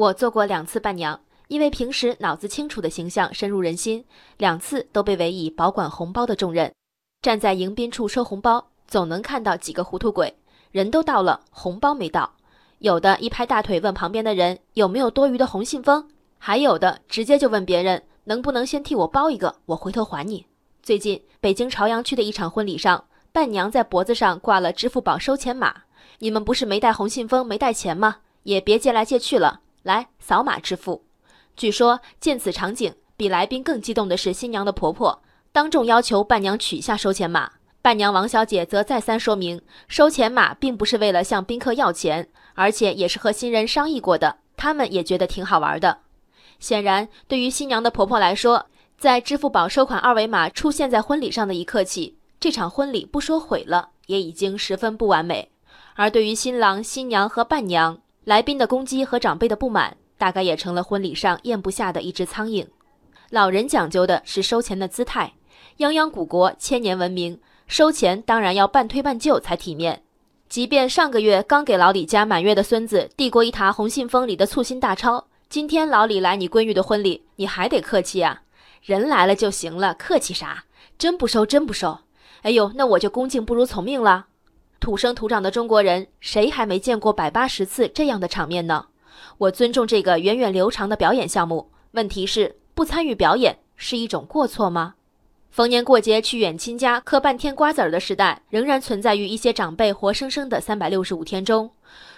我做过两次伴娘，因为平时脑子清楚的形象深入人心，两次都被委以保管红包的重任。站在迎宾处收红包，总能看到几个糊涂鬼，人都到了，红包没到。有的一拍大腿问旁边的人有没有多余的红信封，还有的直接就问别人能不能先替我包一个，我回头还你。最近北京朝阳区的一场婚礼上，伴娘在脖子上挂了支付宝收钱码。你们不是没带红信封、没带钱吗？也别借来借去了，来扫码支付。据说见此场景，比来宾更激动的是新娘的婆婆，当众要求伴娘取下收钱码。伴娘王小姐则再三说明，收钱码并不是为了向宾客要钱，而且也是和新人商议过的。他们也觉得挺好玩的。显然，对于新娘的婆婆来说，在支付宝收款二维码出现在婚礼上的一刻起，这场婚礼不说毁了，也已经十分不完美。而对于新郎、新娘和伴娘、来宾的攻击和长辈的不满，大概也成了婚礼上咽不下的一只苍蝇。老人讲究的是收钱的姿态，泱泱古国千年文明。收钱当然要半推半就才体面，即便上个月刚给老李家满月的孙子递过一沓红信封里的簇新大钞，今天老李来你闺女的婚礼，你还得客气啊？人来了就行了，客气啥？真不收，真不收！哎呦，那我就恭敬不如从命了。土生土长的中国人，谁还没见过百八十次这样的场面呢？我尊重这个源远流长的表演项目，问题是不参与表演是一种过错吗？逢年过节去远亲家嗑半天瓜子儿的时代，仍然存在于一些长辈活生生的三百六十五天中。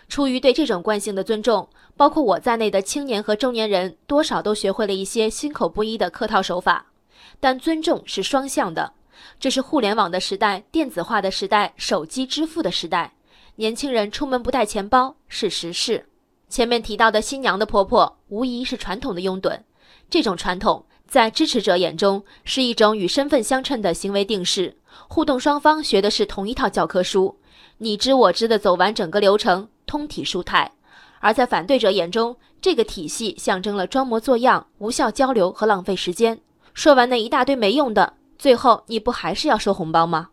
出于对这种惯性的尊重，包括我在内的青年和中年人，多少都学会了一些心口不一的客套手法。但尊重是双向的，这是互联网的时代、电子化的时代、手机支付的时代。年轻人出门不带钱包是时事。前面提到的新娘的婆婆，无疑是传统的拥趸。这种传统。在支持者眼中，是一种与身份相称的行为定式，互动双方学的是同一套教科书，你知我知的走完整个流程，通体舒泰；而在反对者眼中，这个体系象征了装模作样、无效交流和浪费时间。说完那一大堆没用的，最后你不还是要收红包吗？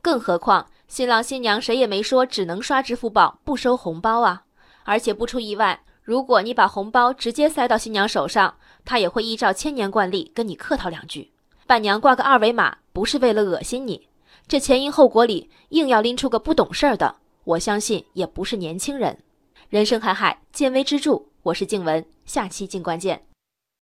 更何况新郎新娘谁也没说只能刷支付宝不收红包啊！而且不出意外。如果你把红包直接塞到新娘手上，她也会依照千年惯例跟你客套两句。伴娘挂个二维码，不是为了恶心你，这前因后果里硬要拎出个不懂事儿的，我相信也不是年轻人。人生海海，见微知著。我是静文，下期静观见。